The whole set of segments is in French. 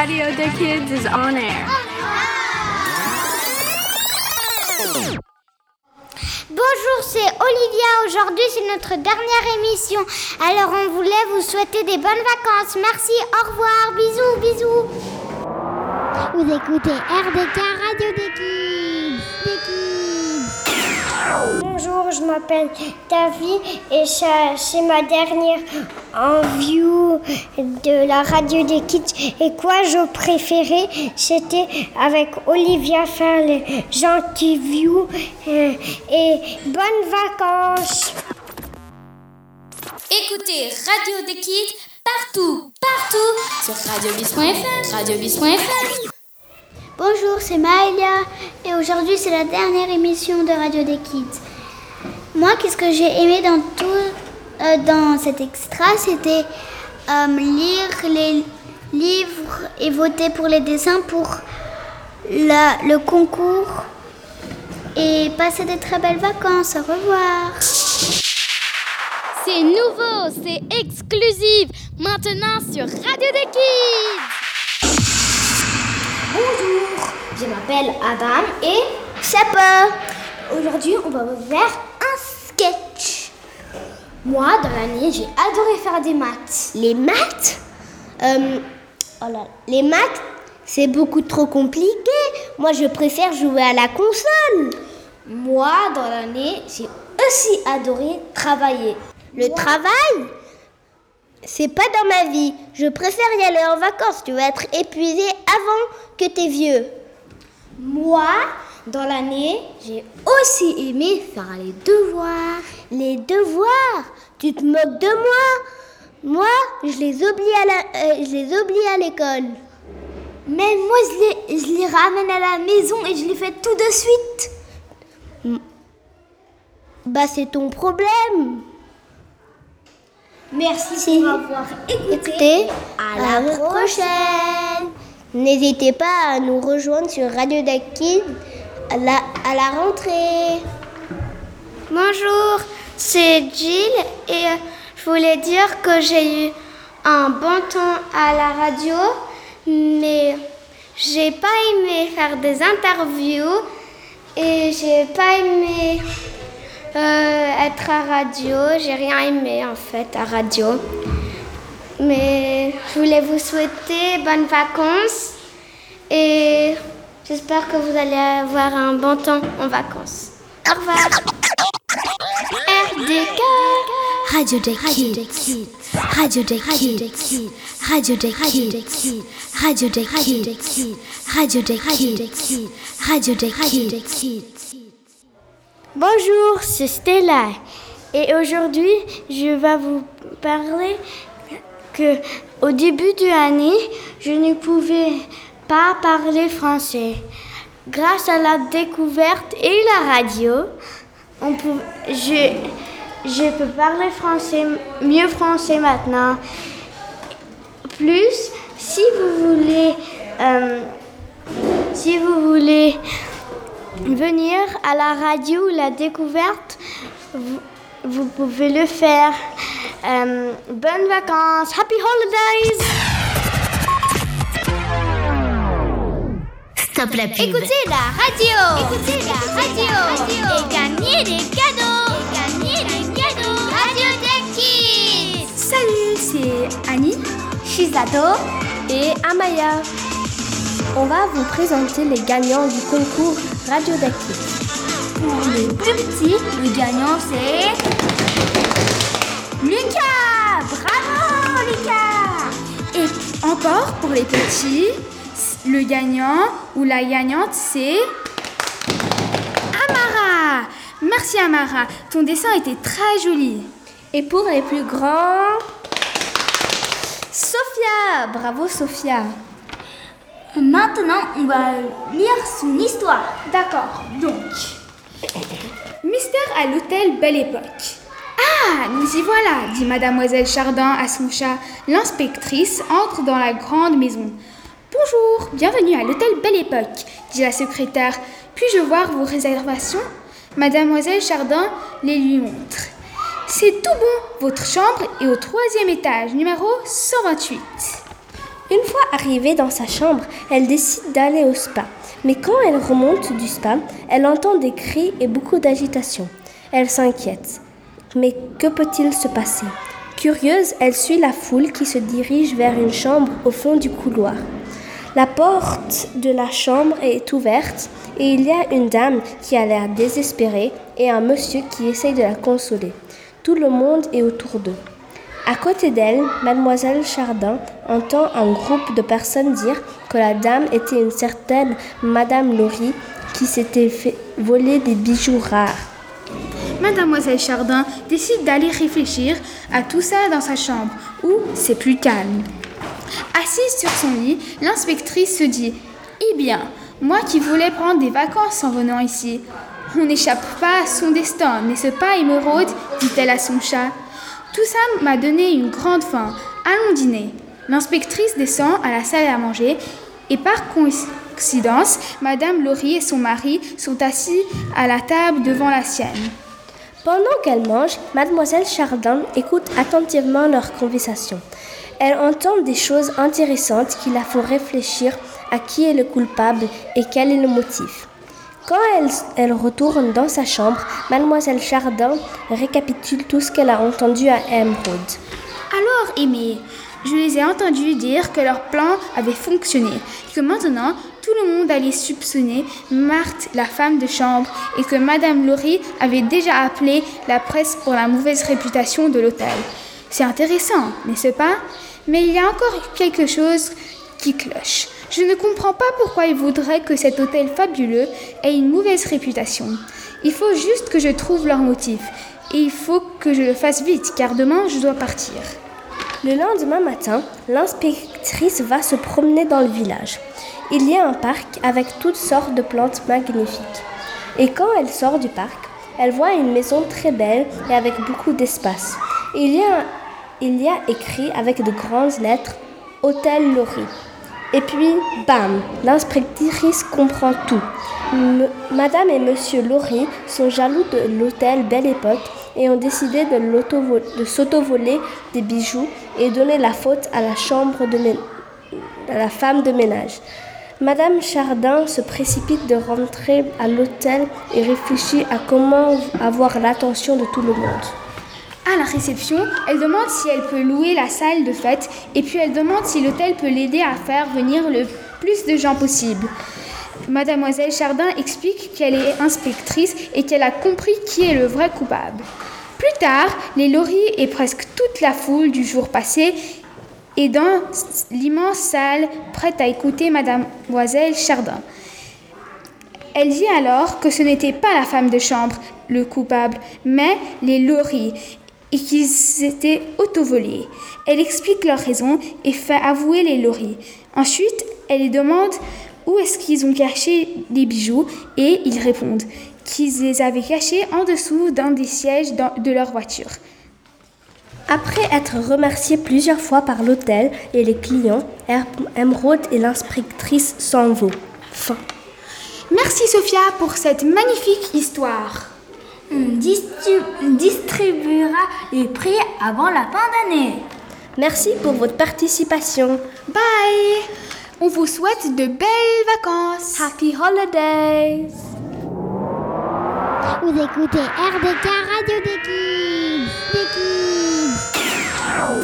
Radio des Kids is on air. Bonjour, c'est Olivia. Aujourd'hui, c'est notre dernière émission. Alors, on voulait vous souhaiter des bonnes vacances. Merci, au revoir, bisous, bisous. Vous écoutez RDK Radio des. Des Kids. Bonjour, je m'appelle David et c'est ma dernière en view de la radio des kids. Et quoi je préférais, c'était avec Olivia faire les gentils views euh, et bonnes vacances. Écoutez Radio des Kids partout, partout sur radiobis.fr, radiobis.fr. Bonjour, c'est Maëlia et aujourd'hui c'est la dernière émission de Radio des Kids. Moi, qu'est-ce que j'ai aimé dans tout euh, dans cet extra, c'était euh, lire les livres et voter pour les dessins pour le concours et passer des très belles vacances. Au revoir. C'est nouveau, c'est exclusif, maintenant sur Radio des Kids. Bonjour, je m'appelle Adam et Chapa. Aujourd'hui, on va vous faire un sketch. Moi, dans l'année, j'ai adoré faire des maths. Les maths Euh, oh là, Les maths, c'est beaucoup trop compliqué. Moi, je préfère jouer à la console. Moi, dans l'année, j'ai aussi adoré travailler. Le travail, c'est pas dans ma vie. Je préfère y aller en vacances. Tu vas être épuisé avant que t'es vieux. Moi, dans l'année, j'ai aussi aimé faire les devoirs. Les devoirs, tu te moques de moi. Moi, je les oublie à euh, l'école. Mais moi, je les ramène à la maison et je les fais tout de suite. Bah, c'est ton problème. Merci pour avoir écouté. À la prochaine. N'hésitez pas à nous rejoindre sur Radio Dakid à la, à la rentrée. Bonjour, c'est Jill et je voulais dire que j'ai eu un bon temps à la radio, mais j'ai pas aimé faire des interviews et j'ai pas aimé euh, être à radio. J'ai rien aimé en fait à radio. Mais je voulais vous souhaiter bonnes vacances et j'espère que vous allez avoir un bon temps en vacances. Au revoir. RDK. Radio des Kids. Radio des Kids. Radio des Kids. Radio des Kids. Radio des Kids. Radio des Kids. Bonjour, c'est Stella. Et aujourd'hui, je vais vous parler que au début de l'année, je ne pouvais pas parler français. Grâce à la découverte et la radio, je peux parler français, mieux français maintenant. Plus, si vous voulez, euh, si vous voulez venir à la radio La Découverte, vous, vous pouvez le faire. Euh, bonnes vacances, happy holidays! Stop la pub. Écoutez la radio! Écoutez la radio! Et gagnez des cadeaux! Et gagnez des cadeaux! Radio des Kids! Salut, c'est Annie Shizato! et Amaya. On va vous présenter les gagnants du concours Radio Dakid. Pour les plus petits, le gagnant c'est. Lucas! Bravo, Lucas! Et encore pour les petits, le gagnant ou la gagnante c'est Amara. Merci Amara, ton dessin était très joli. Et pour les plus grands, Sophia. Bravo Sophia. Maintenant, on va lire son histoire. D'accord, donc. Mystère à l'hôtel Belle Époque. Ah, nous y voilà, dit mademoiselle Chardin à son chat. L'inspectrice entre dans la grande maison. Bonjour, bienvenue à l'hôtel Belle Époque, dit la secrétaire. Puis-je voir vos réservations? Mademoiselle Chardin les lui montre. C'est tout bon, votre chambre est au troisième étage, numéro 128. Une fois arrivée dans sa chambre, elle décide d'aller au spa. Mais quand elle remonte du spa, elle entend des cris et beaucoup d'agitation. Elle s'inquiète. Mais que peut-il se passer? Curieuse, elle suit la foule qui se dirige vers une chambre au fond du couloir. La porte de la chambre est ouverte et il y a une dame qui a l'air désespérée et un monsieur qui essaye de la consoler. Tout le monde est autour d'eux. À côté d'elle, mademoiselle Chardin entend un groupe de personnes dire que la dame était une certaine madame Laurie qui s'était fait voler des bijoux rares. Mademoiselle Chardin décide d'aller réfléchir à tout ça dans sa chambre, où c'est plus calme. Assise sur son lit, l'inspectrice se dit Eh bien, moi qui voulais prendre des vacances en venant ici, on n'échappe pas à son destin, n'est-ce pas, Émeraude? dit-elle à son chat. Tout ça m'a donné une grande faim. Allons dîner. L'inspectrice descend à la salle à manger et par coïncidence, Madame Laurie et son mari sont assis à la table devant la sienne. Pendant qu'elle mange, mademoiselle Chardin écoute attentivement leur conversation. Elle entend des choses intéressantes qui la font réfléchir à qui est le coupable et quel est le motif. Quand elle, retourne dans sa chambre, mademoiselle Chardin récapitule tout ce qu'elle a entendu à Emerald. Alors, Aimé, je les ai entendus dire que leur plan avait fonctionné, que maintenant tout le monde allait soupçonner Marthe, la femme de chambre, et que Madame Laurie avait déjà appelé la presse pour la mauvaise réputation de l'hôtel. C'est intéressant, n'est-ce pas? Mais il y a encore quelque chose qui cloche. Je ne comprends pas pourquoi ils voudraient que cet hôtel fabuleux ait une mauvaise réputation. Il faut juste que je trouve leur motif. Et il faut que je le fasse vite, car demain je dois partir. Le lendemain matin, l'inspectrice va se promener dans le village. Il y a un parc avec toutes sortes de plantes magnifiques. Et quand elle sort du parc, elle voit une maison très belle et avec beaucoup d'espace. Il y a, écrit avec de grandes lettres Hôtel Laurie. Et puis, bam, l'inspectrice comprend tout. Madame et Monsieur Laurie sont jaloux de l'hôtel Belle Époque et ont décidé de, l'auto- de s'auto-voler des bijoux et donner la faute à la chambre de à la femme de ménage. Madame Chardin se précipite de rentrer à l'hôtel et réfléchit à comment avoir l'attention de tout le monde. À la réception, elle demande si elle peut louer la salle de fête et puis elle demande si l'hôtel peut l'aider à faire venir le plus de gens possible. Mademoiselle Chardin explique qu'elle est inspectrice et qu'elle a compris qui est le vrai coupable. Plus tard, les Laurie et presque toute la foule du jour passé est dans l'immense salle prête à écouter Mademoiselle Chardin. Elle dit alors que ce n'était pas la femme de chambre le coupable, mais les Laurie, et qu'ils s'étaient auto-volés. Elle explique leurs raisons et fait avouer les Laurie. Ensuite, elle les demande où est-ce qu'ils ont caché les bijoux et ils répondent qu'ils les avaient cachés en dessous d'un des sièges de leur voiture. Après être remerciée plusieurs fois par l'hôtel et les clients, Em- Emeraude et l'inspectrice s'en vont. Fin. Merci Sophia pour cette magnifique histoire. Distribuera les prix avant la fin d'année. Merci pour votre participation. Bye On vous souhaite de belles vacances. Happy Holidays! Vous écoutez RDK Radio des Kids. Des Kids.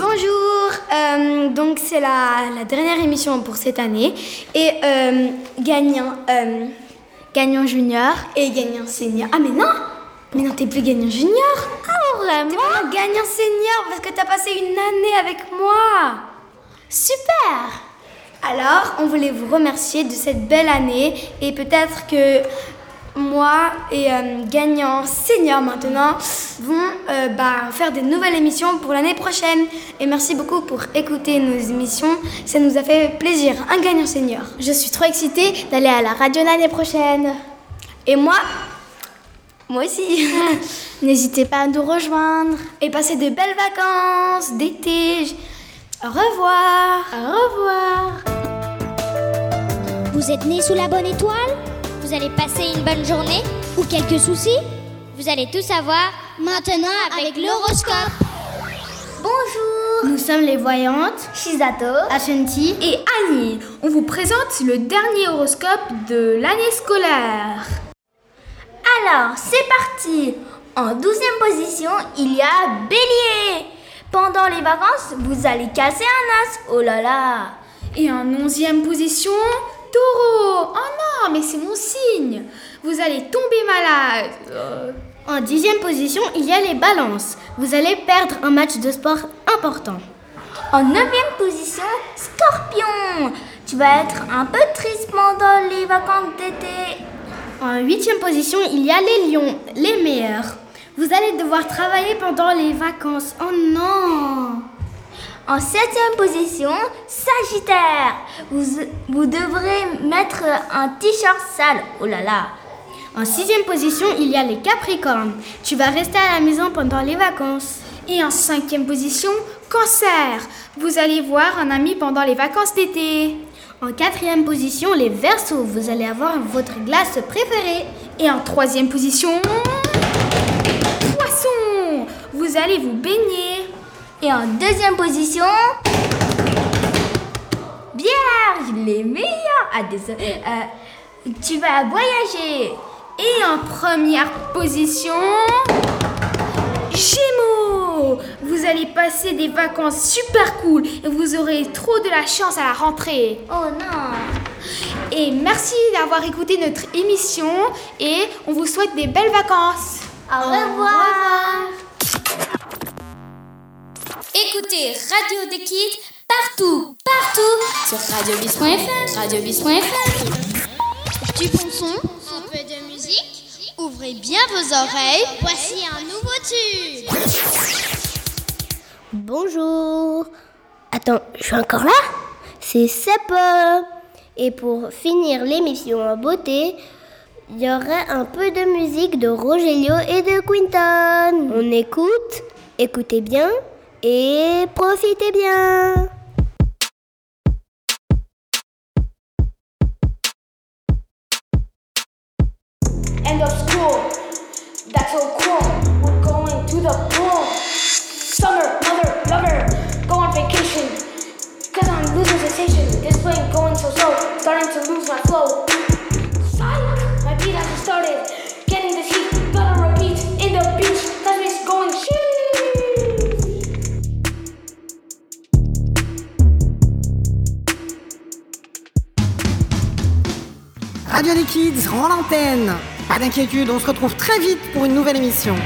Bonjour, euh, donc c'est la, la dernière émission pour cette année et euh, gagnant, euh, gagnant junior et gagnant senior. Ah mais non, mais non t'es plus gagnant junior. Ah vraiment Gagnant senior parce que t'as passé une année avec moi. Super. Alors on voulait vous remercier de cette belle année et peut-être que moi et euh, gagnant senior maintenant vont euh, bah, faire des nouvelles émissions pour l'année prochaine. Et merci beaucoup pour écouter nos émissions. Ça nous a fait plaisir. Un gagnant senior. Je suis trop excitée d'aller à la radio l'année prochaine. Et moi, moi aussi. N'hésitez pas à nous rejoindre et passer de belles vacances d'été. Au revoir. Au revoir. Vous êtes né sous la bonne étoile? Vous allez passer une bonne journée? Ou quelques soucis? Vous allez tout savoir maintenant avec l'horoscope. Bonjour Nous sommes les voyantes Shizato. Ashanti Et Annie, on vous présente le dernier horoscope de l'année scolaire. Alors, c'est parti En douzième position, il y a Bélier. Pendant les vacances, vous allez casser un as. Oh là là Et en onzième position, Taureau. Oh non, mais c'est mon signe. Vous allez tomber malade. Euh, En dixième position, il y a les balances. Vous allez perdre un match de sport important. En neuvième position, Scorpion. Tu vas être un peu triste pendant les vacances d'été. En huitième position, il y a les lions, les meilleurs. Vous allez devoir travailler pendant les vacances. Oh non En septième position, Sagittaire. Vous, vous devrez mettre un t-shirt sale. Oh là là. En sixième position, il y a les capricornes. Tu vas rester à la maison pendant les vacances. Et en cinquième position, Cancer. Vous allez voir un ami pendant les vacances d'été. En quatrième position, les versos. Vous allez avoir votre glace préférée. Et en troisième position, Poisson. Vous allez vous baigner. Et en deuxième position, Vierge, les meilleurs. Ah, désolé. Euh, tu vas voyager. Et en première position, Gémeaux. Vous allez passer des vacances super cool et vous aurez trop de la chance à la rentrée. Oh non. Et merci d'avoir écouté notre émission et on vous souhaite des belles vacances. Au revoir. Écoutez Radio des Kids partout, partout sur radiobis.fr, radiobis.fr. Du bon son, un peu de musique. Ouvrez bien vos oreilles. Voici un nouveau tube. Bonjour. Attends, je suis encore là? C'est Sepp. Et pour finir l'émission en beauté, il y aurait un peu de musique de Rogelio et de Quinton. On écoute, écoutez bien et profitez bien. Radio des Kids rend l'antenne. Pas d'inquiétude, on se retrouve très vite pour une nouvelle émission.